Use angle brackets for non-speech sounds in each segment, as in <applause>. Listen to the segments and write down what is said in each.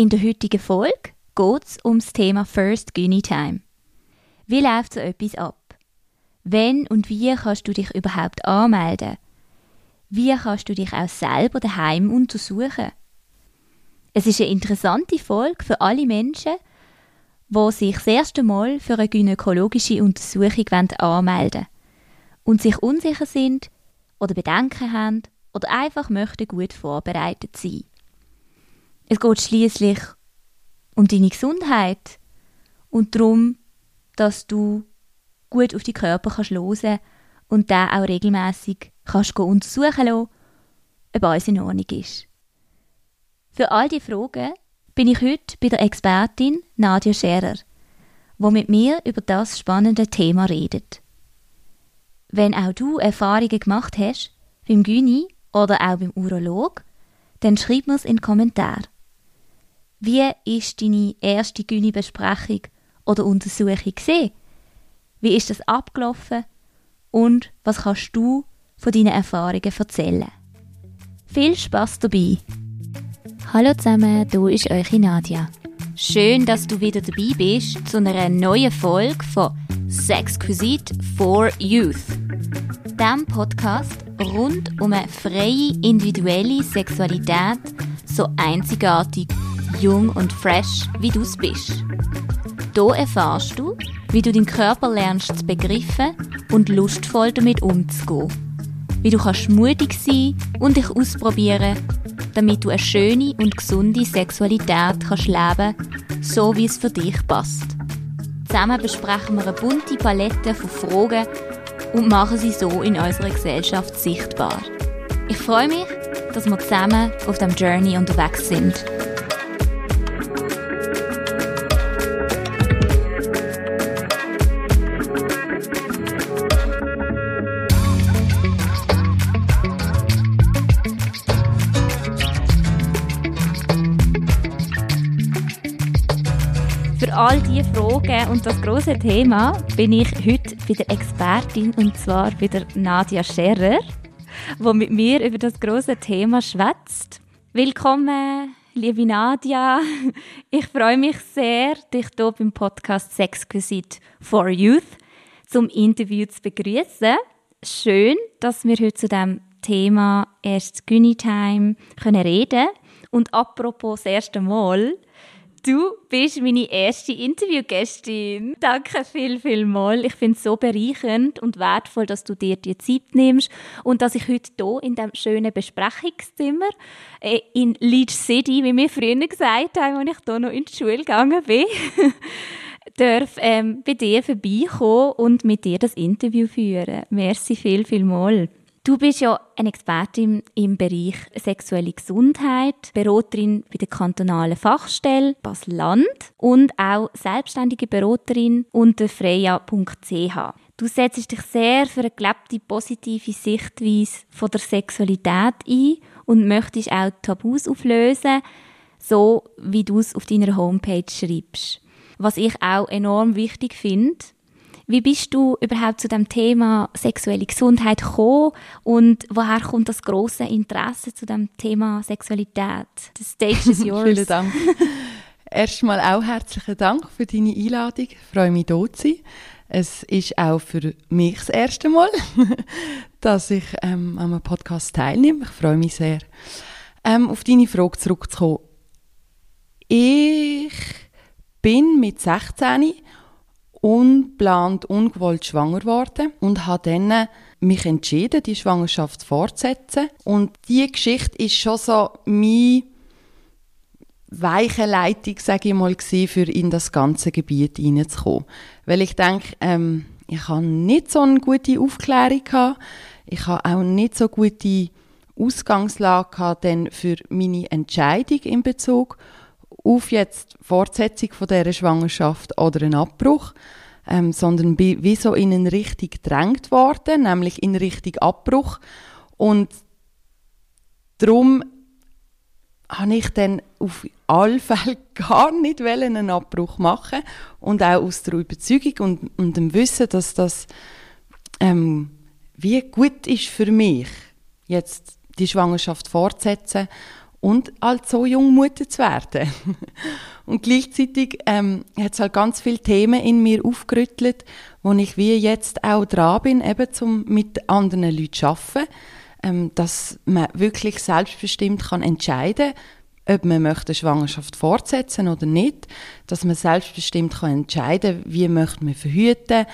In der heutigen Folge geht es um das Thema First Gyni Time. Wie läuft so etwas ab? Wenn und wie kannst du dich überhaupt anmelden? Wie kannst du dich auch selber daheim untersuchen? Es ist eine interessante Folge für alle Menschen, die sich das erste Mal für eine gynäkologische Untersuchung anmelden wollen und sich unsicher sind oder Bedenken haben oder einfach möchten gut vorbereitet sein. Es geht schließlich um deine Gesundheit und darum, dass du gut auf die Körper kannst hören und da auch regelmäßig kannst untersuchen lassen, ob alles in Ordnung ist. Für all die Fragen bin ich heute bei der Expertin Nadia Scherer, wo mit mir über das spannende Thema redet. Wenn auch du Erfahrungen gemacht hast, beim Gyni oder auch beim Urolog, dann schreib mir's in den Kommentar. Wie ist deine erste Gyni-Besprechung oder Untersuchung gesehen? Wie ist das abgelaufen? Und was kannst du von deinen Erfahrungen erzählen? Viel Spaß dabei! Hallo zusammen, du ist eure Nadia. Schön, dass du wieder dabei bist zu einer neuen Folge von Sexquisite for Youth. Dem Podcast rund um eine freie, individuelle Sexualität, so einzigartig, jung und fresh, wie du es bist. Hier erfährst du, wie du deinen Körper lernst zu begreifen und lustvoll damit umzugehen. Wie du kannst mutig sein und dich ausprobieren, damit du eine schöne und gesunde Sexualität kannst leben, so wie es für dich passt. Zusammen besprechen wir eine bunte Palette von Fragen und machen sie so in unserer Gesellschaft sichtbar. Ich freue mich, dass wir zusammen auf dem Journey unterwegs sind. All diese Fragen und das große Thema bin ich heute bei der Expertin und zwar bei der Nadia Scherer, die mit mir über das große Thema schwätzt. Willkommen, liebe Nadia. Ich freue mich sehr, dich hier beim Podcast Sexquisite for Youth zum Interview zu begrüßen. Schön, dass wir heute zu dem Thema erst Gyni Time können reden. Und apropos das erste Mal, Du bist meine erste Interviewgästin. Danke viel, viel mal. Ich finde es so bereichernd und wertvoll, dass du dir die Zeit nimmst und dass ich heute hier in diesem schönen Besprechungszimmer äh, in Leeds City, wie wir früher gesagt haben, als ich hier noch in die Schule gegangen bin, <laughs> darf ähm, bei dir vorbeikommen und mit dir das Interview führen. Merci viel, viel mal. Du bist ja eine Expertin im Bereich sexuelle Gesundheit, Beraterin bei der kantonalen Fachstelle Basel-Land und auch selbstständige Beraterin unter freya.ch. Du setzt dich sehr für eine gelebte positive Sichtweise von der Sexualität ein und möchtest auch Tabus auflösen, so wie du es auf deiner Homepage schreibst. Was ich auch enorm wichtig finde, wie bist du überhaupt zu dem Thema sexuelle Gesundheit gekommen und woher kommt das große Interesse zu dem Thema Sexualität? The stage is <laughs> yours. Vielen Dank. Erstmal auch herzlichen Dank für deine Einladung. Ich freue mich, hier zu sein. Es ist auch für mich das erste Mal, <laughs> dass ich ähm, an einem Podcast teilnehme. Ich freue mich sehr. Ähm, auf deine Frage zurückzukommen. Ich bin mit 16 unplant, ungewollt schwanger geworden und habe dann mich entschieden, die Schwangerschaft fortzusetzen. Und die Geschichte ist schon so meine weiche Leitung, sage ich mal, für in das ganze Gebiet hineinzukommen. Weil ich denke, ähm, ich habe nicht so eine gute Aufklärung gehabt. Ich habe auch nicht so gute Ausgangslage gehabt, denn für meine Entscheidung in Bezug auf jetzt Fortsetzung von dieser Schwangerschaft oder einen Abbruch, ähm, sondern bin wie in eine Richtung gedrängt worden, nämlich in Richtung Abbruch. Und darum habe ich dann auf alle Fälle <laughs> gar nicht einen Abbruch machen und auch aus der Überzeugung und, und dem Wissen, dass das ähm, wie gut ist für mich, jetzt die Schwangerschaft fortzusetzen und halt so jung Mutter zu werden. <laughs> und gleichzeitig ähm, hat es halt ganz viele Themen in mir aufgerüttelt, wo ich wie jetzt auch dran bin, eben zum mit anderen Leuten zu arbeiten, ähm, dass man wirklich selbstbestimmt kann entscheiden ob man möchte eine Schwangerschaft fortsetzen oder nicht, dass man selbstbestimmt kann entscheiden wie möchte man verhüten,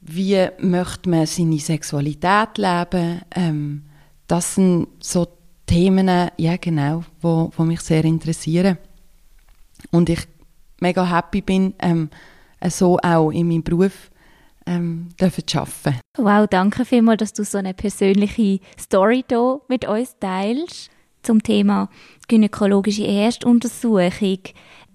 wie möchte man seine Sexualität leben, ähm, das sind so Themen, ja genau, wo, wo mich sehr interessieren. Und ich mega happy bin, ähm, so auch in meinem Beruf ähm, dürfen zu arbeiten. Wow, danke vielmals, dass du so eine persönliche Story hier mit uns teilst zum Thema gynäkologische Erstuntersuchung.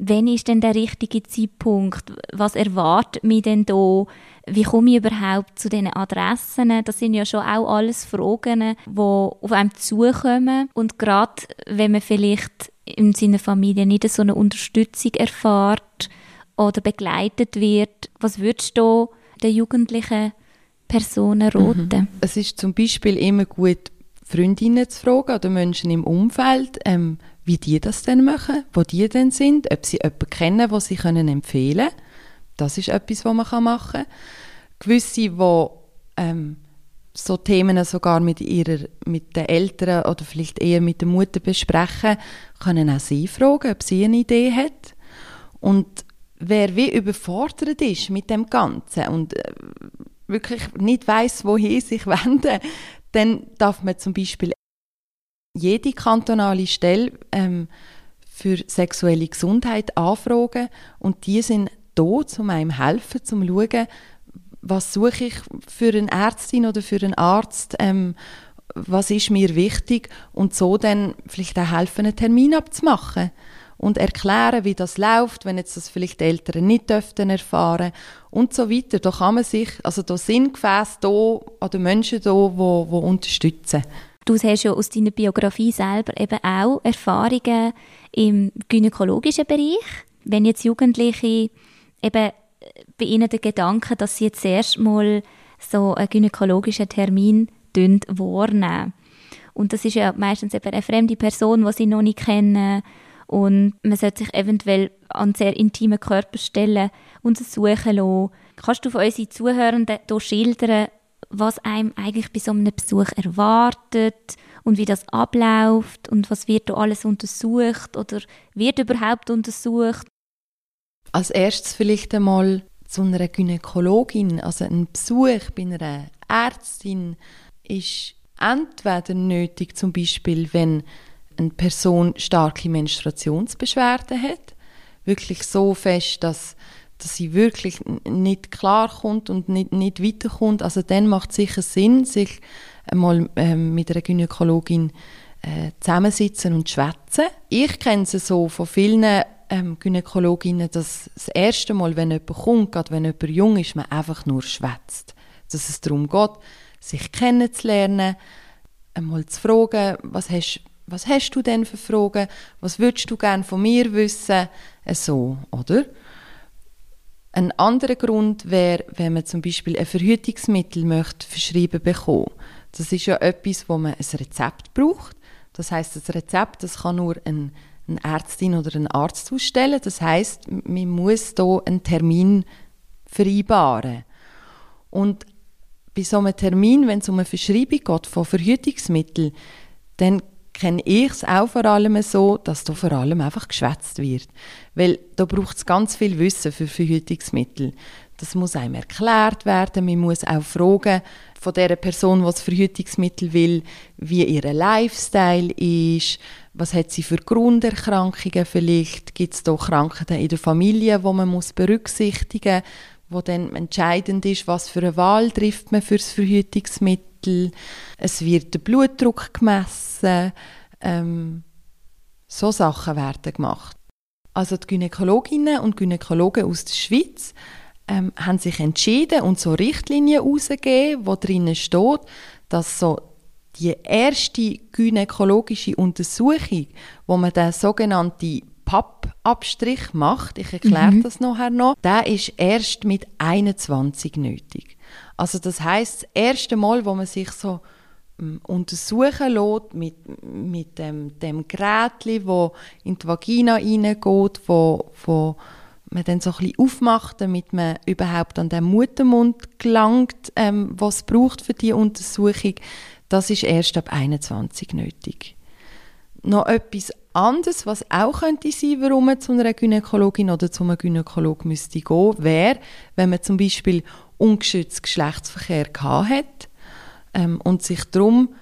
Wann ist denn der richtige Zeitpunkt? Was erwartet mich denn da? Wie komme ich überhaupt zu diesen Adressen? Das sind ja schon auch alles Fragen, die auf einem zukommen. Und gerade wenn man vielleicht in seiner Familie nicht so eine Unterstützung erfährt oder begleitet wird, was würdest du den jugendlichen Personen? Mhm. Es ist zum Beispiel immer gut, Freundinnen zu fragen oder Menschen im Umfeld, ähm, wie die das denn machen, wo die denn sind, ob sie jemanden kennen, wo sie können empfehlen können. Das ist etwas, was man machen kann. Gewisse, die ähm, so Themen sogar mit, ihrer, mit den Eltern oder vielleicht eher mit der Mutter besprechen, können auch sie fragen, ob sie eine Idee hat. Und wer wie überfordert ist mit dem Ganzen und äh, wirklich nicht weiß, wohin sich <laughs> wenden, dann darf man zum Beispiel jede kantonale Stelle ähm, für sexuelle Gesundheit anfragen und die sind da, um einem helfen, um zu schauen, was suche ich für eine Ärztin oder für einen Arzt, ähm, was ist mir wichtig und so dann vielleicht auch helfen, einen Termin abzumachen und erklären, wie das läuft, wenn jetzt das vielleicht die Eltern nicht dürften erfahren und so weiter. Da kann man sich, also da sind Gefäße da oder Menschen da, die, die unterstützen. Du hast ja aus deiner Biografie selber eben auch Erfahrungen im gynäkologischen Bereich. Wenn jetzt Jugendliche eben bei ihnen der Gedanke, dass sie jetzt erst mal so einen gynäkologischen Termin wahrnehmen. Und das ist ja meistens eben eine fremde Person, die sie noch nicht kennen und man sollte sich eventuell an sehr intimen Körperstellen untersuchen lassen. Kannst du von unseren Zuhörenden hier schildern, was einem eigentlich bei so einem Besuch erwartet und wie das abläuft und was wird da alles untersucht oder wird überhaupt untersucht? Als erstes vielleicht einmal zu einer Gynäkologin, also ein Besuch bei einer Ärztin ist entweder nötig, zum Beispiel, wenn eine Person starke Menstruationsbeschwerden hat, wirklich so fest, dass, dass sie wirklich nicht klarkommt und nicht, nicht weiterkommt, also dann macht es sicher Sinn, sich einmal ähm, mit einer Gynäkologin äh, zusammensitzen und schwätzen. Ich kenne es so von vielen ähm, Gynäkologinnen, dass das erste Mal, wenn jemand kommt, gerade wenn jemand jung ist, man einfach nur schwätzt. Dass es darum geht, sich kennenzulernen, einmal zu fragen, was hast was hast du denn für Fragen? Was würdest du gerne von mir wissen? Äh, so, oder? Ein anderer Grund wäre, wenn man zum Beispiel ein Verhütungsmittel möchte verschrieben bekommen. Das ist ja etwas, wo man ein Rezept braucht. Das heißt, das Rezept, das kann nur ein, eine Ärztin oder ein Arzt ausstellen. Das heißt, man muss da einen Termin vereinbaren. Und bei so einem Termin, wenn es um eine Verschreibung geht von Verhütungsmitteln, dann kenne ich es auch vor allem so, dass da vor allem einfach geschwätzt wird. Weil da braucht es ganz viel Wissen für Verhütungsmittel. Das muss einem erklärt werden. Man muss auch fragen von der Person, das Verhütungsmittel will, wie ihr Lifestyle ist, was hat sie für Grunderkrankungen vielleicht, gibt es da Krankheiten in der Familie, wo man muss berücksichtigen wo dann entscheidend ist, was für eine Wahl trifft man für das Verhütungsmittel. Es wird der Blutdruck gemessen. Ähm, so Sachen werden gemacht. Also die Gynäkologinnen und Gynäkologen aus der Schweiz ähm, haben sich entschieden und so Richtlinien herausgegeben, wo drinnen steht, dass so die erste gynäkologische Untersuchung, wo man den sogenannten Pappabstrich macht, ich erkläre mhm. das nachher noch, der ist erst mit 21 nötig. Also das heißt, das erste Mal, wo man sich so ähm, untersuchen lässt mit, mit dem, dem Gerät, wo in die Vagina reingeht, wo, wo man dann so ein bisschen aufmacht, damit man überhaupt an den Muttermund gelangt, ähm, was braucht für die Untersuchung, das ist erst ab 21 nötig. Noch etwas anderes, was auch könnte sein, warum man zu einer Gynäkologin oder zu einem Gynäkolog müsste gehen, wäre, wenn man zum Beispiel ungeschützten Geschlechtsverkehr gehabt hat ähm, und sich darum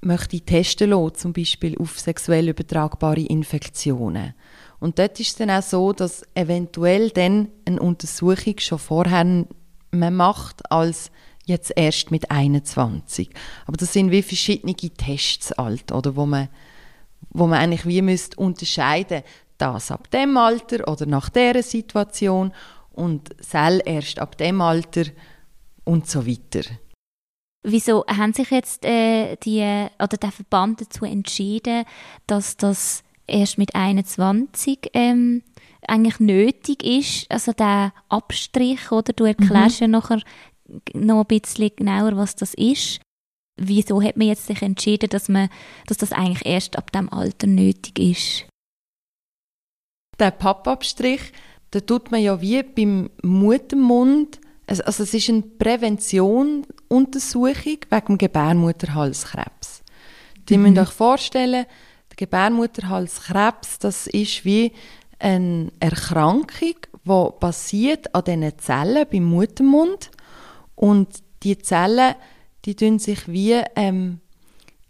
möchte testen lassen, zum Beispiel auf sexuell übertragbare Infektionen. Und dort ist es dann auch so, dass eventuell dann eine Untersuchung schon vorher man macht als jetzt erst mit 21. Aber das sind wie verschiedene Tests alt, oder wo man, wo man eigentlich wie müsste unterscheiden, das ab dem Alter oder nach der Situation und Cell erst ab dem Alter und so weiter. Wieso haben sich jetzt äh, die oder der Verband dazu entschieden, dass das erst mit 21 ähm, eigentlich nötig ist, also der Abstrich, oder du erklärst mhm. ja nachher noch ein bisschen genauer, was das ist. Wieso hat man jetzt sich entschieden, dass, man, dass das eigentlich erst ab dem Alter nötig ist? Der Pappabstrich, da tut man ja wie beim Muttermund, also, also es ist eine Präventionsuntersuchung wegen dem Gebärmutterhalskrebs. Die mhm. müsst euch vorstellen, der Gebärmutterhalskrebs, das ist wie eine Erkrankung, die basiert an diesen Zellen beim Muttermund und die Zellen, die tun sich wie ähm,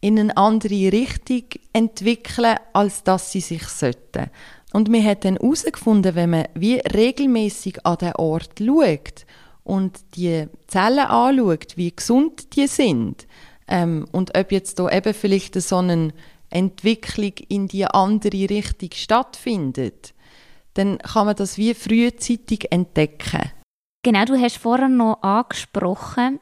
in eine andere Richtung entwickeln, als dass sie sich sollten. Und wir haben dann herausgefunden, wenn man wie regelmäßig an den Ort schaut und die Zellen anschaut, wie gesund die sind, ähm, und ob jetzt da eben vielleicht so eine Entwicklung in die andere Richtung stattfindet, dann kann man das wie frühzeitig entdecken. Genau, du hast vorher noch angesprochen,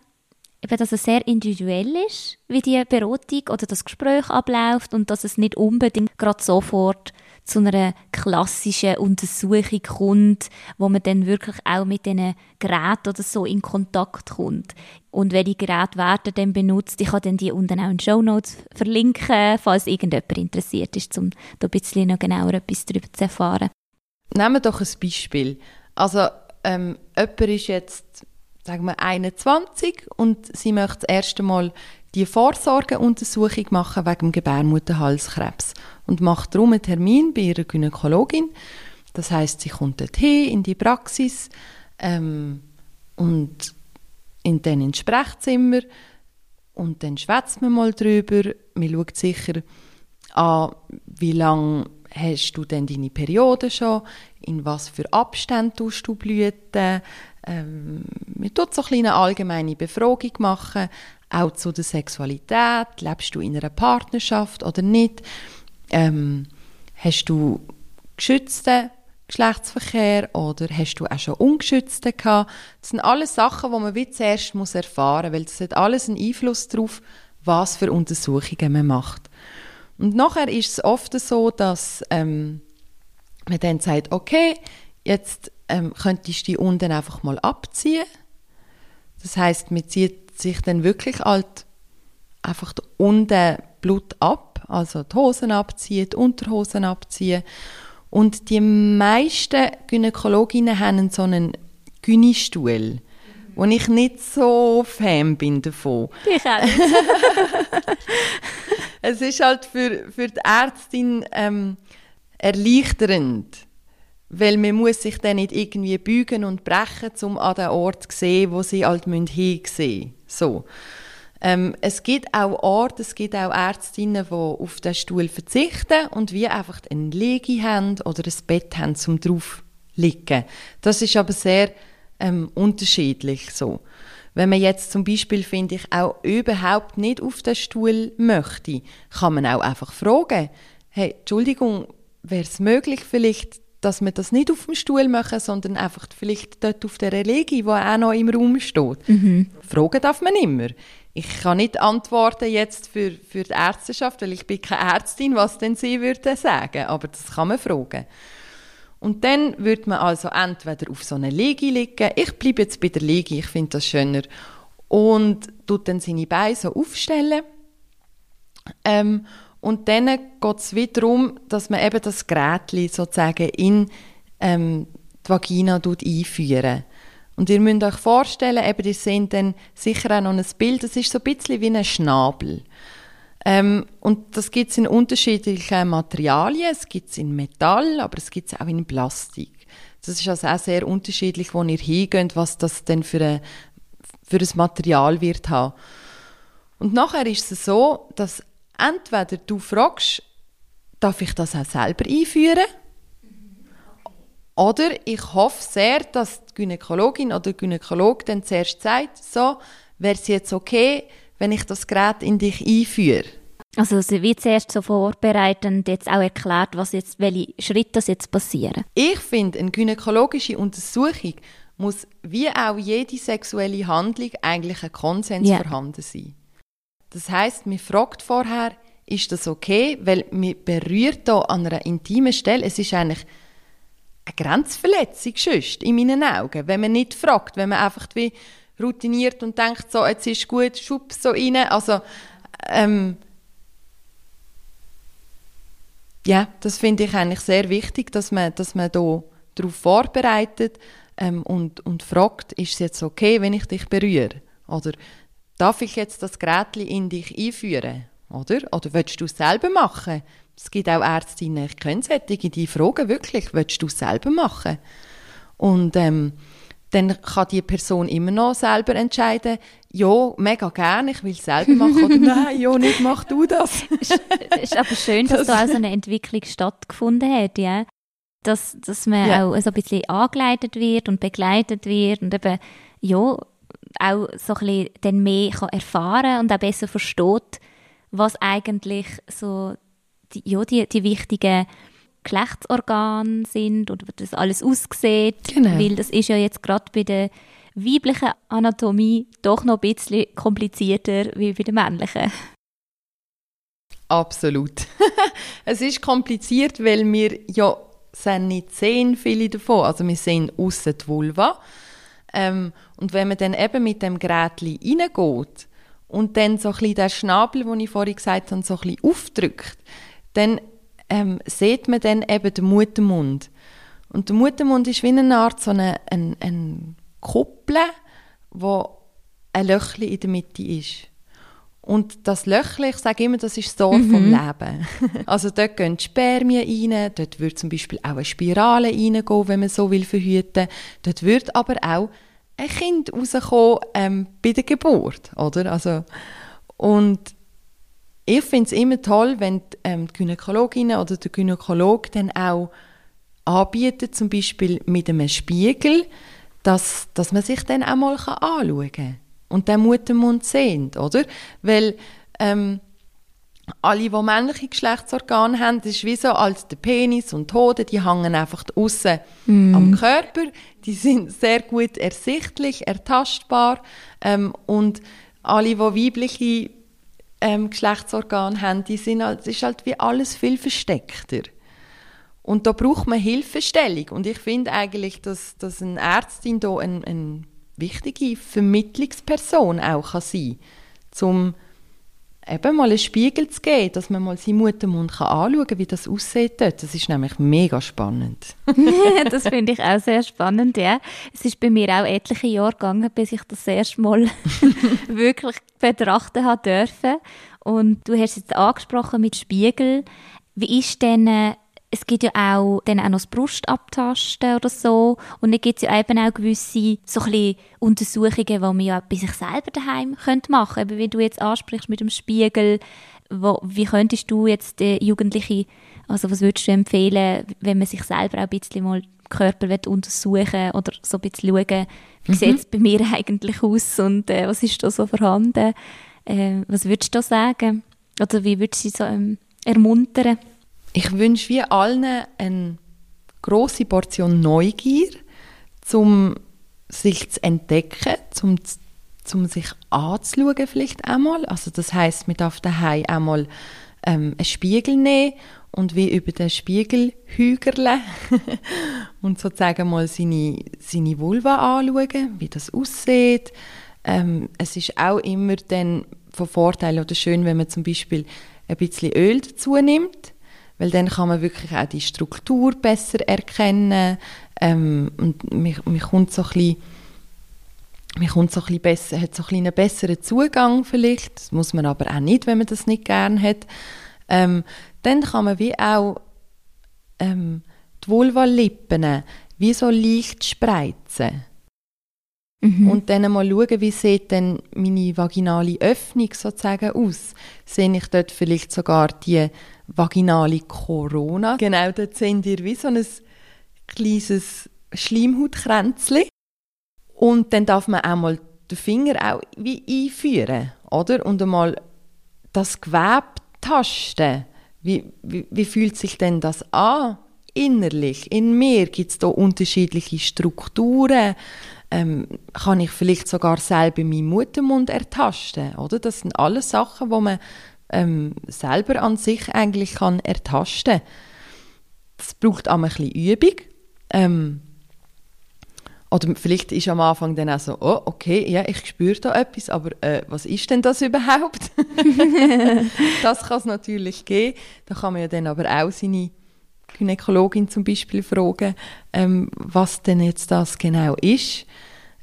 dass es sehr individuell ist, wie die Beratung oder das Gespräch abläuft und dass es nicht unbedingt gerade sofort zu einer klassischen Untersuchung kommt, wo man dann wirklich auch mit diesen Geräten oder so in Kontakt kommt. Und welche Geräte werden dann benutzt, ich kann dann die unten auch in Show Notes verlinken, falls irgendjemand interessiert ist, um da ein bisschen noch genauer etwas darüber zu erfahren. Nehmen wir doch ein Beispiel. Also ähm, jemand ist jetzt, sagen wir, 21 und sie möchte das erste Mal die Vorsorgeuntersuchung machen wegen Gebärmutterhalskrebs und macht darum einen Termin bei ihrer Gynäkologin. Das heißt, sie kommt dorthin in die Praxis ähm, und in dann ins Sprechzimmer und dann schwätzt man mal drüber. Man schaut sicher an, wie lange hast du denn deine Periode schon, in was für Abständen tust du blüten. Ähm, man tut so eine kleine allgemeine Befragung machen, auch zu der Sexualität. Lebst du in einer Partnerschaft oder nicht? Ähm, hast du geschützten Geschlechtsverkehr oder hast du auch schon ungeschützten gehabt? Das sind alles Sachen, die man wie zuerst muss erfahren muss, weil das hat alles einen Einfluss darauf, was für Untersuchungen man macht. Und nachher ist es oft so, dass ähm, man dann sagt, okay, jetzt ähm, könntest du die unten einfach mal abziehen. Das heißt, man zieht sich dann wirklich halt einfach unten Blut ab, also die Hosen abziehen, die Unterhosen abziehen. Und die meisten Gynäkologinnen haben so einen Gynistuhl, wo ich nicht so Fan bin davon. Ich auch nicht. <laughs> es ist halt für, für die Ärztin ähm, erleichternd, weil man muss sich dann nicht irgendwie bügen und brechen, um an den Ort zu sehen, wo sie halt hinsehen so. Ähm, es gibt auch Orte, es gibt auch Ärztinnen, die auf den Stuhl verzichten und wie einfach eine Liege haben oder ein Bett haben, um drauf zu liegen. Das ist aber sehr ähm, unterschiedlich so. Wenn man jetzt zum Beispiel, finde ich, auch überhaupt nicht auf den Stuhl möchte, kann man auch einfach fragen, hey, Entschuldigung, wäre es möglich vielleicht, dass wir das nicht auf dem Stuhl machen, sondern einfach vielleicht dort auf der Religi, die auch noch im Raum steht. Mhm. Fragen darf man immer. Ich kann nicht antworten jetzt für, für die Ärzteschaft, weil ich bin keine Ärztin, was denn sie würde sagen, aber das kann man fragen. Und dann würde man also entweder auf so einer Liege liegen, ich bleibe jetzt bei der Liege, ich finde das schöner, und tut dann seine Beine so aufstellen Ähm, und dann geht es wieder darum, dass man eben das Gerät sozusagen in ähm, die Vagina einführen Und ihr müsst euch vorstellen, eben, ihr seht dann sicher auch noch ein Bild, das ist so ein bisschen wie ein Schnabel. Ähm, und das gibt es in unterschiedlichen Materialien, es gibt es in Metall, aber es gibt es auch in Plastik. Das ist also auch sehr unterschiedlich, wo ihr hingeht, was das denn für, eine, für ein Material wird haben. Und nachher ist es so, dass entweder du fragst, darf ich das auch selber einführen? Oder ich hoffe sehr, dass die Gynäkologin oder der Gynäkologe dann zuerst sagt, so, wäre es jetzt okay, wenn ich das Gerät in dich einführe? Also sie wird zuerst so vorbereitend jetzt auch erklärt, was jetzt, welche Schritte jetzt passieren. Ich finde, eine gynäkologische Untersuchung muss wie auch jede sexuelle Handlung eigentlich ein Konsens yeah. vorhanden sein. Das heißt, man fragt vorher, ist das okay? Weil man berührt hier an einer intimen Stelle. Es ist eigentlich eine Grenzverletzung schüsst, in meinen Augen. Wenn man nicht fragt, wenn man einfach wie routiniert und denkt, so, jetzt ist gut, schub so rein. Also, ähm, ja, das finde ich eigentlich sehr wichtig, dass man, dass man da darauf vorbereitet ähm, und, und fragt, ist es jetzt okay, wenn ich dich berühre? Oder darf ich jetzt das Gerät in dich einführen? Oder? Oder willst du es selber machen? Es gibt auch Ärztinnen, ich kenne solche, die fragen wirklich, willst du es selber machen? Und ähm, dann kann die Person immer noch selber entscheiden, ja, mega gerne, ich will es selber <laughs> machen oder nein, ja, nicht, mach du das. <laughs> Es ist aber schön, dass das da auch so eine Entwicklung stattgefunden hat, ja. Dass, dass man ja. auch so ein bisschen angeleitet wird und begleitet wird und eben, ja, auch so ein bisschen dann mehr kann erfahren und auch besser versteht, was eigentlich so die, ja, die, die wichtigen Geschlechtsorgane sind oder wie das alles aussieht. Genau. Weil das ist ja jetzt gerade bei der weiblichen Anatomie doch noch ein bisschen komplizierter wie bei der männlichen. Absolut. <laughs> es ist kompliziert, weil wir ja nicht sehen, viele davon. Also wir sehen aussen die Vulva ähm, und wenn man dann eben mit dem Gerät reingeht und dann so ein bisschen den Schnabel, den ich vorhin gesagt habe, so ein bisschen aufdrückt, dann ähm, sieht man dann eben den Muttermund. Und der Muttermund ist wie eine Art so eine, eine, eine Kuppel, wo ein Löchli in der Mitte ist. Und das Löchli, ich sage immer, das ist das Tor mhm. vom Leben. <laughs> also dort gehen die Spermien rein, dort würde zum Beispiel auch eine Spirale reingehen, wenn man so will verhüten. Dort wird aber auch ein Kind rauskommen ähm, bei der Geburt, oder? Also, und ich finde es immer toll, wenn die, ähm, die Gynäkologin oder der Gynäkologe dann auch anbietet, zum Beispiel mit einem Spiegel, dass, dass man sich dann auch mal anschauen kann und den Muttermund sehen, oder? Weil ähm, alle, die männliche Geschlechtsorgane haben, das ist wie so, als der Penis und die Hoden, die hängen einfach außen mm. am Körper. Die sind sehr gut ersichtlich, ertastbar. Ähm, und alle, die weibliche ähm, Geschlechtsorgane haben, die sind halt, ist halt wie alles viel versteckter. Und da braucht man Hilfestellung. Und ich finde eigentlich, dass, dass eine Ärztin da eine, eine wichtige Vermittlungsperson auch kann sein kann, um eben mal einen Spiegel zu geben, dass man mal seinen Muttermund anschauen kann, wie das aussieht dort. Das ist nämlich mega spannend. <laughs> das finde ich auch sehr spannend, ja. Es ist bei mir auch etliche Jahre gegangen, bis ich das erste Mal <laughs> wirklich betrachten habe dürfen. Und du hast jetzt angesprochen mit Spiegel. Wie ist denn äh, es gibt ja auch dann auch noch das Brustabtasten oder so. Und dann gibt es ja eben auch gewisse so ein Untersuchungen, die man ja bei sich selber daheim könnte machen könnte. Wie du jetzt ansprichst mit dem Spiegel, wo, wie könntest du jetzt den Jugendlichen, also was würdest du empfehlen, wenn man sich selber auch ein bisschen mal Körper untersuchen oder so ein bisschen schauen, wie mhm. sieht es bei mir <laughs> eigentlich aus und äh, was ist da so vorhanden? Äh, was würdest du da sagen? Oder wie würdest du sie so ähm, ermuntern? Ich wünsche wie allen eine große Portion Neugier, um sich zu entdecken, um, um sich anzuschauen vielleicht einmal. Also das heißt, man darf daheim einmal ähm, einen Spiegel nehmen und wie über den Spiegel hügerle <laughs> und sozusagen mal seine, seine Vulva anschauen, wie das aussieht. Ähm, es ist auch immer dann von Vorteil oder schön, wenn man zum Beispiel ein bisschen Öl dazu nimmt, weil dann kann man wirklich auch die Struktur besser erkennen ähm, und man, kommt so ein bisschen so ein besser, hat so ein einen besseren Zugang vielleicht, das muss man aber auch nicht, wenn man das nicht gern hat. Ähm, dann kann man wie auch ähm, die Vulva-Lippen wie so leicht spreizen. Mhm. Und dann mal schauen, wie sieht denn meine vaginale Öffnung sozusagen aus. Sehe ich dort vielleicht sogar die vaginale Corona? Genau, dort seht ihr wie so ein kleines Schleimhautkränzchen. Und dann darf man auch mal den Finger auch wie einführen, oder? Und einmal das Gewebe tasten. Wie, wie, wie fühlt sich denn das an? Innerlich, in mir gibt es da unterschiedliche Strukturen. Ähm, kann ich vielleicht sogar selber meinen Muttermund ertasten, oder? Das sind alles Sachen, wo man ähm, selber an sich eigentlich kann ertasten. Das braucht auch ein bisschen Übung. Ähm, oder vielleicht ist am Anfang dann auch so, oh, okay, ja, ich spüre da etwas, aber äh, was ist denn das überhaupt? <laughs> das kann es natürlich geben. Da kann man ja dann aber auch seine Gynäkologin zum Beispiel fragen, ähm, was denn jetzt das genau ist.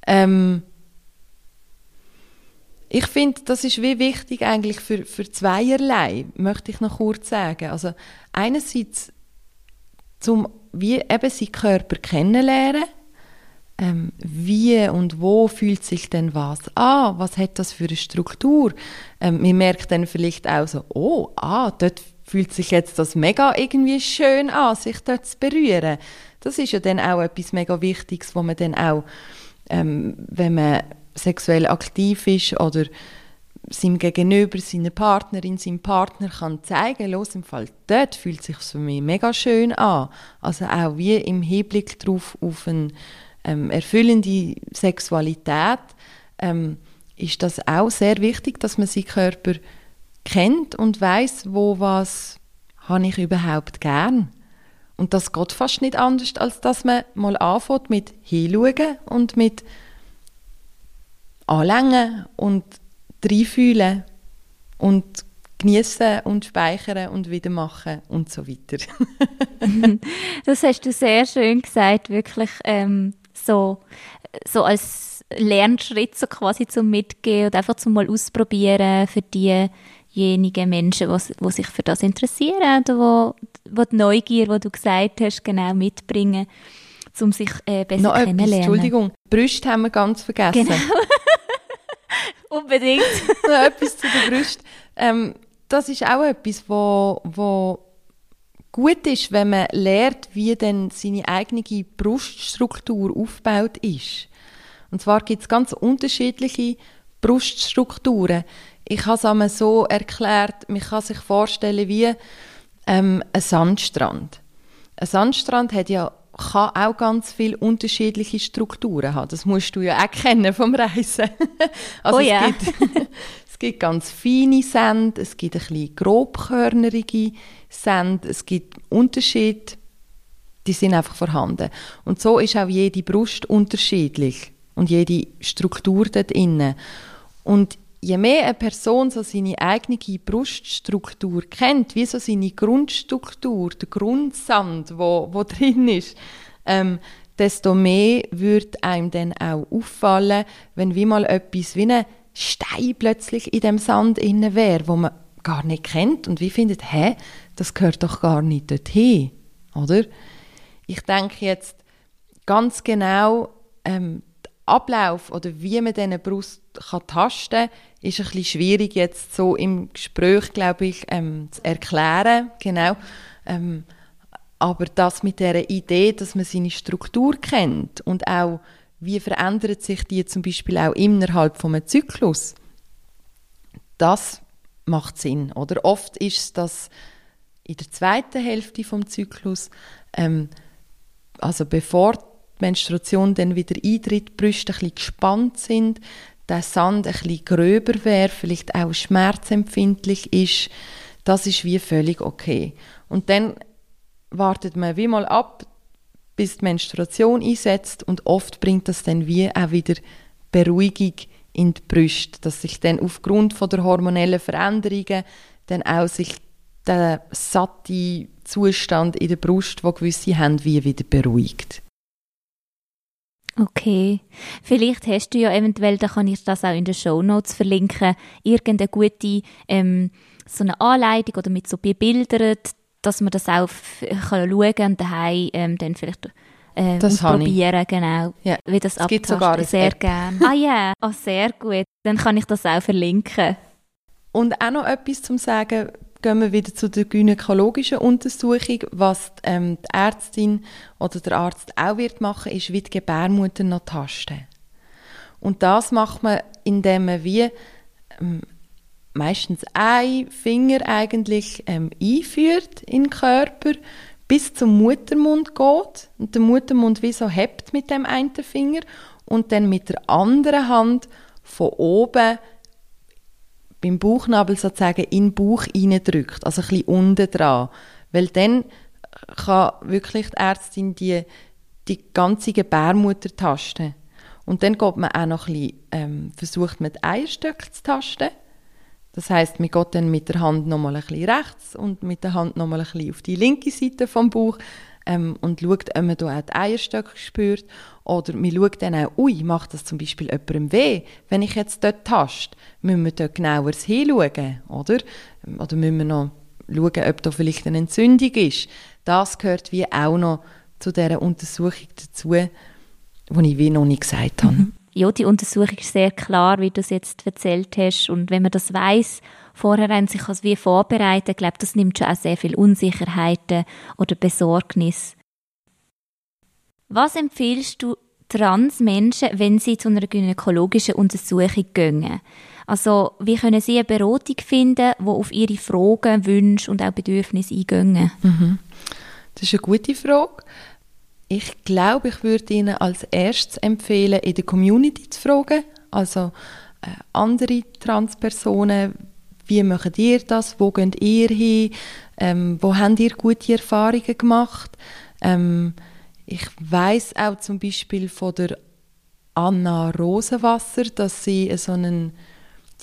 Ähm, ich finde, das ist wie wichtig eigentlich für, für zweierlei, möchte ich noch kurz sagen. Also einerseits zum wie eben seinen Körper kennenlernen, ähm, wie und wo fühlt sich denn was an, was hat das für eine Struktur. Ähm, man merkt dann vielleicht auch so, oh, ah, dort fühlt sich jetzt das mega irgendwie schön an, sich dort zu berühren. Das ist ja dann auch etwas mega Wichtiges, wo man dann auch, ähm, wenn man sexuell aktiv ist oder seinem Gegenüber, seiner Partnerin, seinem Partner kann zeigen, los im Fall, dort fühlt sich für mich mega schön an. Also auch wie im Hinblick darauf auf eine ähm, erfüllende Sexualität ähm, ist das auch sehr wichtig, dass man seinen Körper kennt und weiß, wo was habe ich überhaupt gern. Und das geht fast nicht anders, als dass man mal anfängt mit hinschauen und mit anlängen und reinfühlen und genießen und speichern und wieder machen und so weiter. <laughs> das hast du sehr schön gesagt, wirklich ähm, so, so als Lernschritt so quasi zum Mitgehen und einfach zum mal ausprobieren für diejenigen Menschen, die sich für das interessieren oder wo, wo die Neugier, die du gesagt hast, genau mitbringen, um sich äh, besser Noch kennenzulernen. Etwas, Entschuldigung, Brüste haben wir ganz vergessen. Genau. <laughs> Unbedingt. <laughs> Noch etwas zu der Brust. Ähm, das ist auch etwas, wo, wo gut ist, wenn man lernt, wie denn seine eigene Bruststruktur aufgebaut ist. Und zwar gibt es ganz unterschiedliche Bruststrukturen. Ich habe es einmal so erklärt, man kann sich vorstellen wie ähm, ein Sandstrand. Ein Sandstrand hat ja kann auch ganz viele unterschiedliche Strukturen haben. Das musst du ja auch kennen vom Reisen. <laughs> also oh ja. es, gibt, <laughs> es gibt ganz feine Sand, es gibt ein bisschen grobkörnerige Sand, es gibt Unterschiede, die sind einfach vorhanden. Und so ist auch jede Brust unterschiedlich und jede Struktur dort innen. Und je mehr eine Person so seine eigene Bruststruktur kennt, wie so seine Grundstruktur, der Grundsand, wo, wo <laughs> drin ist, ähm, desto mehr wird einem dann auch auffallen, wenn wie mal etwas wie ein Stein plötzlich in dem Sand inne wäre, wo man gar nicht kennt und wie findet, hä, das gehört doch gar nicht dorthin, oder? Ich denke jetzt ganz genau, ähm, Ablauf oder wie man diese Brust kann tasten kann, ist ein bisschen schwierig jetzt so im Gespräch, glaube ich, ähm, zu erklären. Genau. Ähm, aber das mit der Idee, dass man seine Struktur kennt und auch wie verändert sich die zum Beispiel auch innerhalb von einem Zyklus, das macht Sinn. Oder oft ist es das in der zweiten Hälfte vom Zyklus, ähm, also bevor die Menstruation dann wieder eintritt, die Brüste ein gespannt sind, der Sand ein bisschen gröber wäre, vielleicht auch schmerzempfindlich ist, das ist wie völlig okay. Und dann wartet man wie mal ab, bis die Menstruation einsetzt und oft bringt das dann wie auch wieder Beruhigung in die Brüste, dass sich dann aufgrund von der hormonellen Veränderungen dann auch sich der satte Zustand in der Brust, wo gewisse haben, wie wieder beruhigt. Okay. Vielleicht hast du ja eventuell, da kann ich das auch in den Show Notes verlinken, irgendeine gute ähm, so eine Anleitung oder mit so Bildern, dass man das auch kann schauen und daheim ähm, dann vielleicht äh, probieren, genau, ja. wie das es gibt sogar Sehr gerne. Ah ja, yeah. oh, sehr gut. Dann kann ich das auch verlinken. Und auch noch etwas zum Sagen, gehen wir wieder zu der gynäkologischen Untersuchung. Was die, ähm, die Ärztin oder der Arzt auch wird machen, ist wie die Gebärmutter noch tasten. Und das macht man, indem man wie ähm, meistens ein Finger eigentlich ähm, einführt in den Körper, bis zum Muttermund geht und der Muttermund wie so hebt mit dem einen Finger und dann mit der anderen Hand von oben beim Bauchnabel sozusagen in den Bauch reindrückt, also ein bisschen unten dran. Weil dann kann wirklich die Ärztin die, die ganze Gebärmutter tasten. Und dann geht man auch noch ein bisschen, ähm, versucht mit Eierstöcken zu tasten. Das heißt, man geht dann mit der Hand nochmal ein bisschen rechts und mit der Hand nochmal ein bisschen auf die linke Seite vom Bauch ähm, und schaut, ob man da auch die Eierstöcke spürt. Oder man schaut dann auch, ui, macht das zum Beispiel jemandem weh, wenn ich jetzt dort taste? Müssen wir dort genauer hinschauen, oder? Oder müssen wir noch schauen, ob da vielleicht eine Entzündung ist? Das gehört wie auch noch zu dieser Untersuchung dazu, die ich wie noch nicht gesagt habe. Mhm ja, die Untersuchung ist sehr klar, wie du es jetzt erzählt hast. Und wenn man das weiß, vorher haben sich als wie vorbereitet, glaube das nimmt schon auch sehr viel Unsicherheiten oder Besorgnis. Was empfiehlst du Transmenschen, wenn sie zu einer gynäkologischen Untersuchung gehen? Also, wie können sie eine Beratung finden, die auf ihre Fragen, Wünsche und auch Bedürfnisse eingehen? Mhm. Das ist eine gute Frage. Ich glaube, ich würde Ihnen als erstes empfehlen, in der Community zu fragen, also äh, andere Transpersonen, wie macht ihr das, wo geht ihr hin, ähm, wo habt ihr gute Erfahrungen gemacht. Ähm, ich weiß auch zum Beispiel von der Anna Rosenwasser, dass sie so einen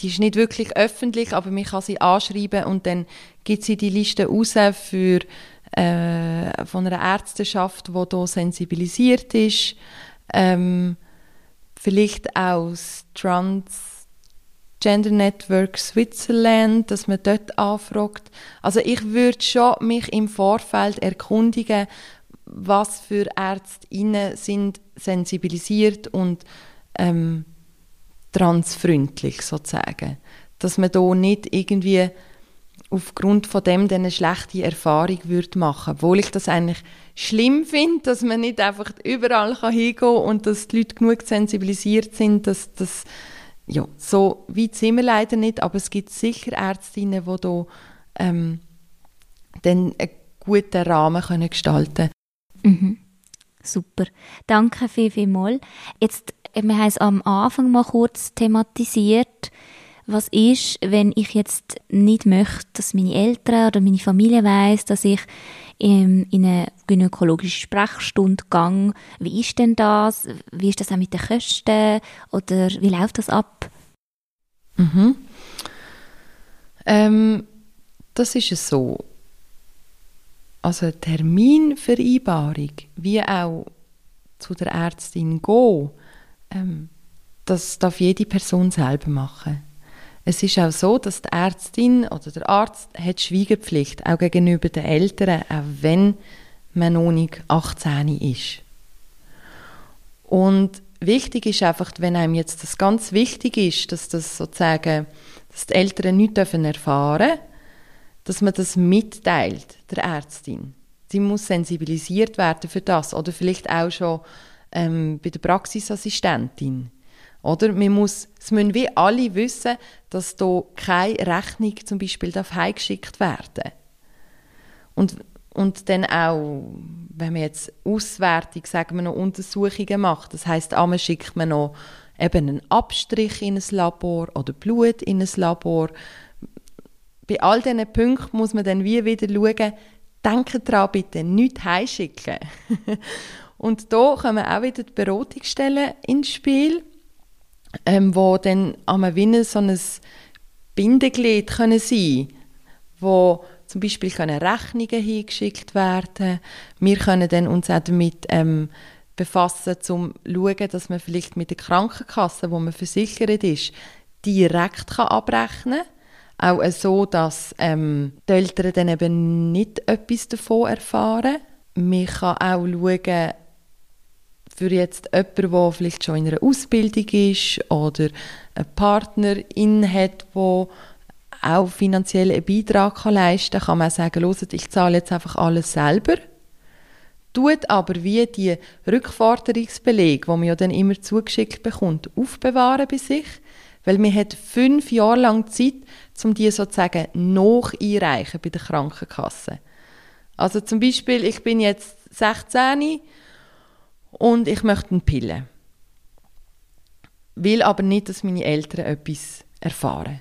die ist nicht wirklich öffentlich, aber man kann sie anschreiben und dann gibt sie die Liste raus für äh, von einer Ärzteschaft, die hier sensibilisiert ist. Ähm, vielleicht aus Transgender Network Switzerland, dass man dort anfragt. Also ich würde schon mich im Vorfeld erkundigen, was für Ärztinnen sind sensibilisiert und ähm, transfreundlich sozusagen. Dass man da nicht irgendwie aufgrund von dem eine schlechte Erfahrung würde machen obwohl ich das eigentlich schlimm finde, dass man nicht einfach überall hingehen kann und dass die Leute genug sensibilisiert sind, dass das ja, so weit sind wir leider nicht, aber es gibt sicher Ärztinnen, die da ähm, dann einen guten Rahmen können gestalten können. Mhm. Super. Danke viel, viel mal. Jetzt, wir haben es am Anfang mal kurz thematisiert, was ist, wenn ich jetzt nicht möchte, dass meine Eltern oder meine Familie weiß, dass ich in, in eine gynäkologische Sprechstunde gehe? Wie ist denn das? Wie ist das auch mit den Kosten? Oder wie läuft das ab? Mhm. Ähm, das ist es so. Also Terminvereinbarung, wie auch zu der Ärztin gehen, ähm, das darf jede Person selber machen. Es ist auch so, dass die Ärztin oder der Arzt hat Schweigepflicht, auch gegenüber den Eltern, auch wenn man noch nicht 18 ist. Und wichtig ist einfach, wenn einem jetzt das ganz wichtig ist, dass das sozusagen, dass die Eltern nichts erfahren dürfen, dass man das mitteilt, der Ärztin. Sie muss sensibilisiert werden für das oder vielleicht auch schon ähm, bei der Praxisassistentin. Oder? Man muss, es müssen wie alle wissen, dass da keine Rechnung zum Beispiel heimgeschickt werden und, und dann auch, wenn man jetzt Auswertung, sagen wir noch Untersuchungen macht, das heißt, einmal schickt man noch eben einen Abstrich in ein Labor oder Blut in ein Labor. Bei all diesen Punkten muss man dann wie wieder schauen, denken daran, bitte nicht heimschicken. <laughs> und da kommen auch wieder die Beratungsstellen ins Spiel ähm, wo dann am Winnen so ein Bindeglied können sein wo zum Beispiel können Rechnungen hingeschickt werden. Wir können dann uns auch damit ähm, befassen, um zu schauen, dass man vielleicht mit der Krankenkasse, wo man versichert ist, direkt kann abrechnen kann. Auch so, dass ähm, die Eltern dann eben nicht etwas davon erfahren. Man kann auch schauen, für jetzt jemanden, der vielleicht schon in einer Ausbildung ist oder eine Partnerin hat, die auch finanziell einen Beitrag kann leisten kann, kann man sagen, hört, ich zahle jetzt einfach alles selber. Tut aber wie die Rückforderungsbelege, die man ja dann immer zugeschickt bekommt, aufbewahren bei sich, weil man hat fünf Jahre lang Zeit, um die sozusagen noch einreichen bei der Krankenkasse. Also zum Beispiel, ich bin jetzt 16 und ich möchte eine Pille. Will aber nicht, dass meine Eltern etwas erfahren.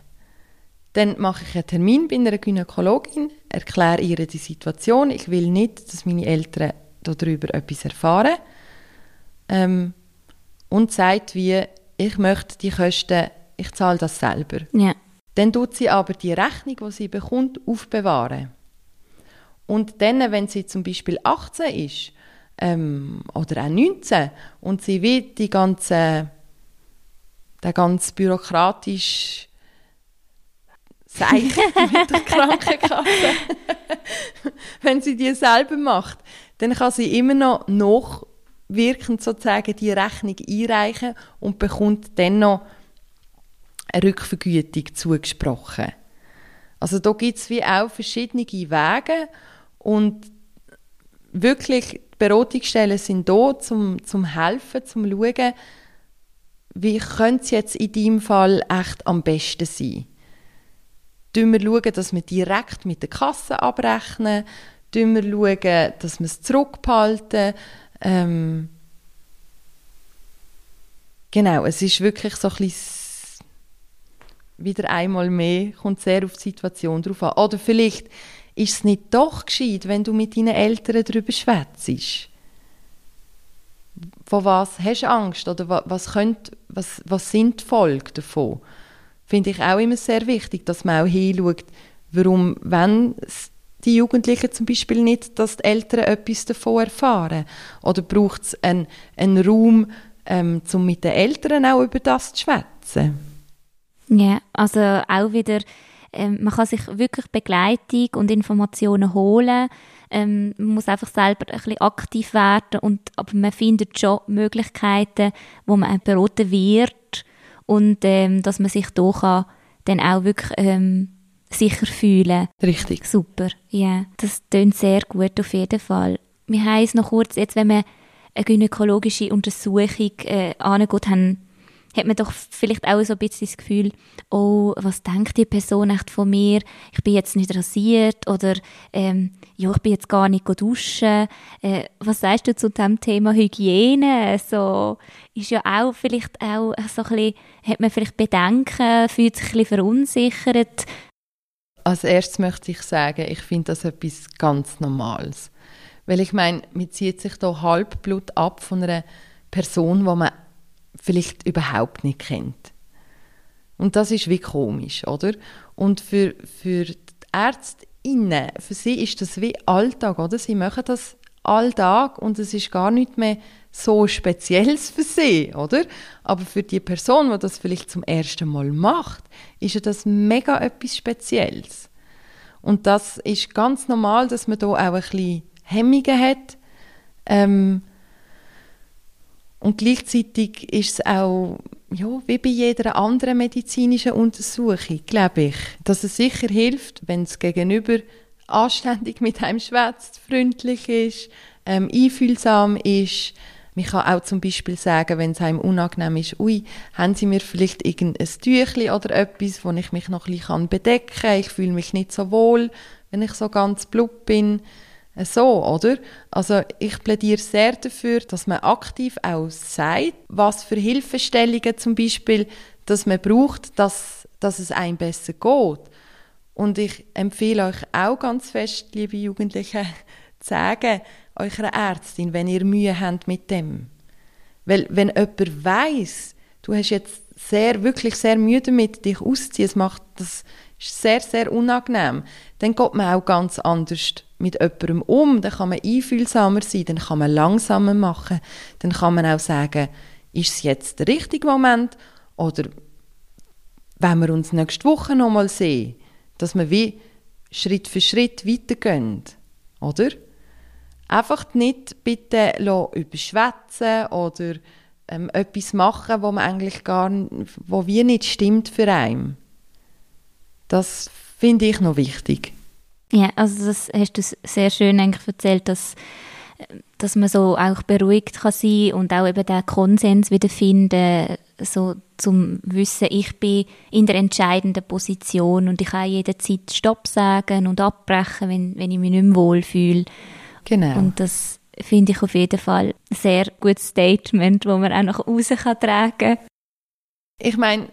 Dann mache ich einen Termin bei einer Gynäkologin, erkläre ihr die Situation. Ich will nicht, dass meine Eltern darüber etwas erfahren. Ähm, und sagt wie, ich möchte die Kosten, ich zahle das selber. Ja. Dann tut sie aber die Rechnung, die sie bekommt, aufbewahren. Und dann, wenn sie zum Beispiel 18 ist ähm, oder auch 19 und sie will die ganze, der ganz bürokratisch Seich <laughs> mit der Krankenkasse, <laughs> wenn sie die selber macht, dann kann sie immer noch nachwirkend sozusagen die Rechnung einreichen und bekommt dann noch eine Rückvergütung zugesprochen. Also da gibt es wie auch verschiedene Wege und wirklich, Beratungsstellen sind da, zum, zum helfen, zum schauen, wie könnte es jetzt in deinem Fall echt am besten sein. Schauen wir schauen, dass wir direkt mit der Kasse abrechnen, schauen wir schauen, dass wir es zurückbehalten. Ähm, genau, es ist wirklich so ein bisschen wieder einmal mehr, kommt sehr auf die Situation drauf an. Oder vielleicht ist es nicht doch gescheit, wenn du mit deinen Eltern darüber schwätzt? Vor was hast du Angst? Oder was, was, könnt, was, was sind die Folgen davon? Finde ich auch immer sehr wichtig, dass man auch hinschaut, warum, wenn die Jugendlichen zum Beispiel nicht, dass die Eltern etwas davon erfahren? Oder braucht es einen, einen Raum, ähm, um mit den Eltern auch über das zu schwätzen? Ja, also auch wieder ähm, man kann sich wirklich Begleitung und Informationen holen. Ähm, man muss einfach selber ein bisschen aktiv werden und aber man findet schon Möglichkeiten, wo man beraten wird und ähm, dass man sich da kann dann auch wirklich ähm, sicher fühlen. Richtig. Super, ja, yeah. das tönt sehr gut auf jeden Fall. Wir haben es noch kurz jetzt, wenn man eine gynäkologische Untersuchung äh, angeht, haben hat man doch vielleicht auch so ein bisschen das Gefühl, oh, was denkt die Person echt von mir? Ich bin jetzt nicht rasiert oder ähm, ja, ich bin jetzt gar nicht duschen. Äh, was sagst du zu dem Thema Hygiene? So ist ja auch vielleicht auch so ein bisschen, hat man vielleicht Bedenken, fühlt sich ein bisschen verunsichert. Als erstes möchte ich sagen, ich finde das etwas ganz Normales. Weil ich meine, man zieht sich da Halbblut ab von einer Person, wo man vielleicht überhaupt nicht kennt. Und das ist wie komisch, oder? Und für, für die Ärztinnen, für sie ist das wie Alltag, oder? Sie machen das Alltag und es ist gar nicht mehr so Spezielles für sie, oder? Aber für die Person, die das vielleicht zum ersten Mal macht, ist ja das mega etwas Spezielles. Und das ist ganz normal, dass man da auch ein bisschen Hemmungen hat. Ähm, und gleichzeitig ist es auch ja, wie bei jeder anderen medizinischen Untersuchung, glaube ich, dass es sicher hilft, wenn es gegenüber anständig mit einem schwätzt, freundlich ist, ähm, einfühlsam ist. Man kann auch zum Beispiel sagen, wenn es einem unangenehm ist, ui, haben Sie mir vielleicht irgendein Tüchli oder etwas, wo ich mich noch ein bisschen bedecken kann, ich fühle mich nicht so wohl, wenn ich so ganz blub bin so, oder? Also ich plädiere sehr dafür, dass man aktiv auch sagt, was für Hilfestellungen zum Beispiel, dass man braucht, dass, dass es einem besser geht. Und ich empfehle euch auch ganz fest, liebe Jugendliche, <laughs> zu sagen, eurer Ärztin, wenn ihr Mühe habt mit dem. Weil wenn jemand weiß, du hast jetzt sehr, wirklich sehr Mühe damit, dich auszuziehen, es macht das ist sehr, sehr unangenehm. Dann geht man auch ganz anders mit jemandem um. Dann kann man einfühlsamer sein, dann kann man langsamer machen. Dann kann man auch sagen, ist es jetzt der richtige Moment oder wenn wir uns nächste Woche nochmal sehen, dass wir wie Schritt für Schritt weitergehen, oder? Einfach nicht bitte überschwätzen oder ähm, etwas machen, wo man eigentlich gar, wo wie nicht stimmt für einen. Das finde ich noch wichtig. Ja, also das hast du sehr schön eigentlich erzählt, dass, dass man so auch beruhigt kann sein und auch eben den Konsens wiederfinden, so zum Wissen, ich bin in der entscheidenden Position und ich kann jederzeit Stopp sagen und abbrechen, wenn, wenn ich mich nicht mehr wohlfühle. Genau. Und das finde ich auf jeden Fall ein sehr gutes Statement, das man auch nach außen tragen kann. Ich meine,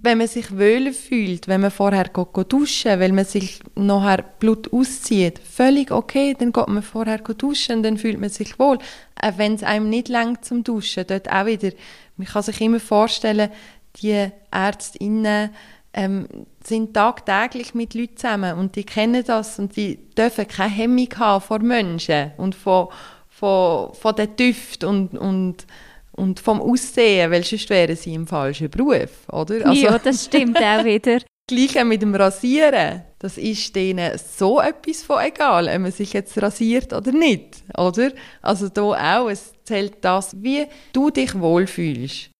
wenn man sich wohl fühlt, wenn man vorher geht, duschen weil man sich nachher Blut auszieht, völlig okay, dann geht man vorher duschen und dann fühlt man sich wohl. Auch wenn es einem nicht langt zum Duschen, dort auch wieder, man kann sich immer vorstellen, die Ärztinnen ähm, sind tagtäglich mit Leuten zusammen und die kennen das und die dürfen keine Hemmung haben vor Menschen und von, von, von den Düften und, und und vom Aussehen, weil sonst wären sie im falschen Beruf, oder? Also, ja, das stimmt auch wieder. <laughs> Gleich mit dem Rasieren, das ist denen so etwas von egal, ob man sich jetzt rasiert oder nicht, oder? Also da auch, es zählt das, wie du dich wohlfühlst.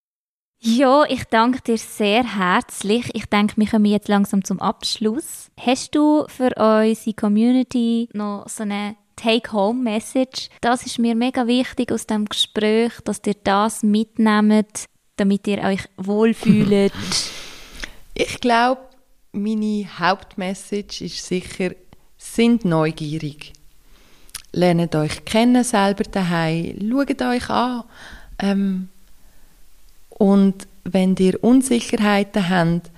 Ja, ich danke dir sehr herzlich. Ich denke, wir kommen jetzt langsam zum Abschluss. Hast du für unsere Community noch so eine Take-Home-Message. Das ist mir mega wichtig aus dem Gespräch, dass ihr das mitnehmt, damit ihr euch wohlfühlt. <laughs> Ich glaube, meine Hauptmessage ist sicher, sind neugierig. Lernt euch kennen selber daheim, schaut euch an. Ähm, und wenn ihr Unsicherheiten habt,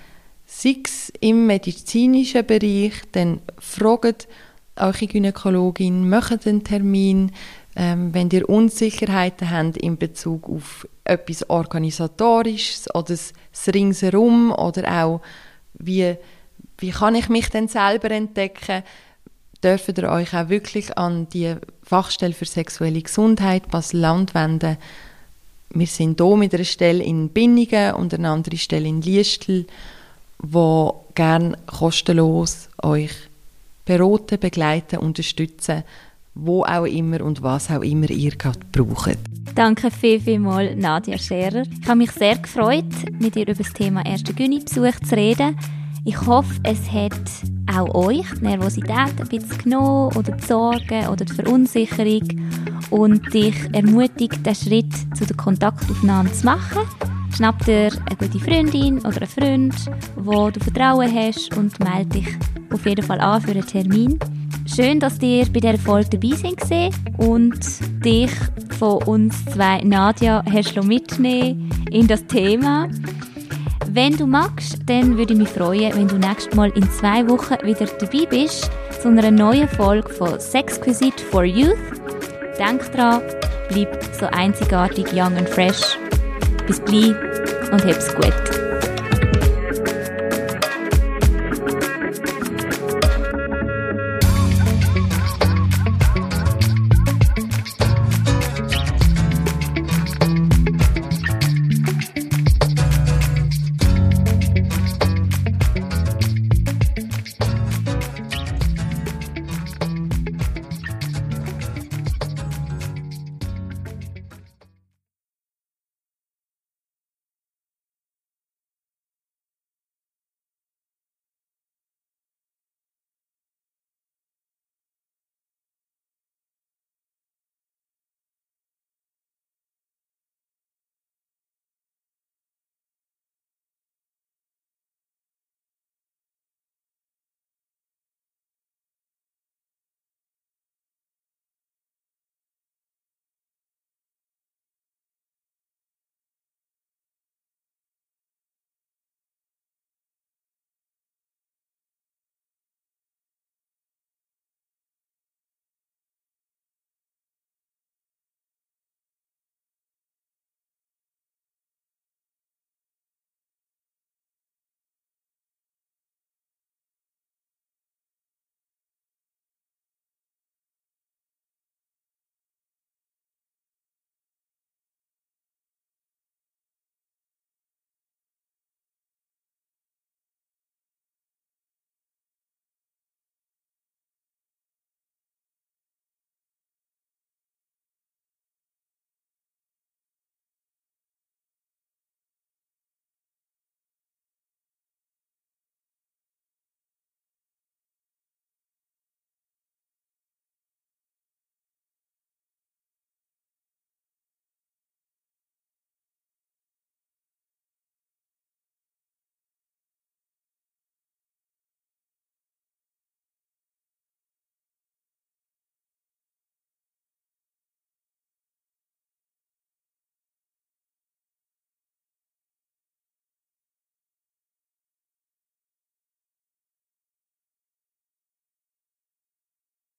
sei es im medizinischen Bereich, dann fragt eure Gynäkologin, macht einen Termin, ähm, wenn ihr Unsicherheiten habt in Bezug auf etwas Organisatorisches oder das Ringsherum oder auch, wie, wie kann ich mich denn selber entdecken, dürft ihr euch auch wirklich an die Fachstelle für sexuelle Gesundheit Basel-Land wenden. Wir sind hier mit einer Stelle in Binningen und einer anderen Stelle in Liestel, wo gern kostenlos euch beraten, begleiten, unterstützen, wo auch immer und was auch immer ihr gerade braucht. Danke viel, viel mal, Nadia Scherer. Ich habe mich sehr gefreut, mit dir über das Thema ersten Gyni-Besuch zu reden. Ich hoffe, es hat auch euch die Nervosität ein bisschen genommen oder die Sorgen oder die Verunsicherung und dich ermutigt, den Schritt zu der Kontaktaufnahme zu machen. Schnapp dir eine gute Freundin oder einen Freund, wo du Vertrauen hast und melde dich auf jeden Fall an für einen Termin. Schön, dass ihr bei dieser Folge dabei seid und dich von uns zwei Nadja hast mitnehmen in das Thema. Wenn du magst, dann würde ich mich freuen, wenn du nächstes Mal in zwei Wochen wieder dabei bist zu einer neuen Folge von Sexquisite for Youth. Denk dran, bleib so einzigartig, young and fresh bis bald und hab's gut.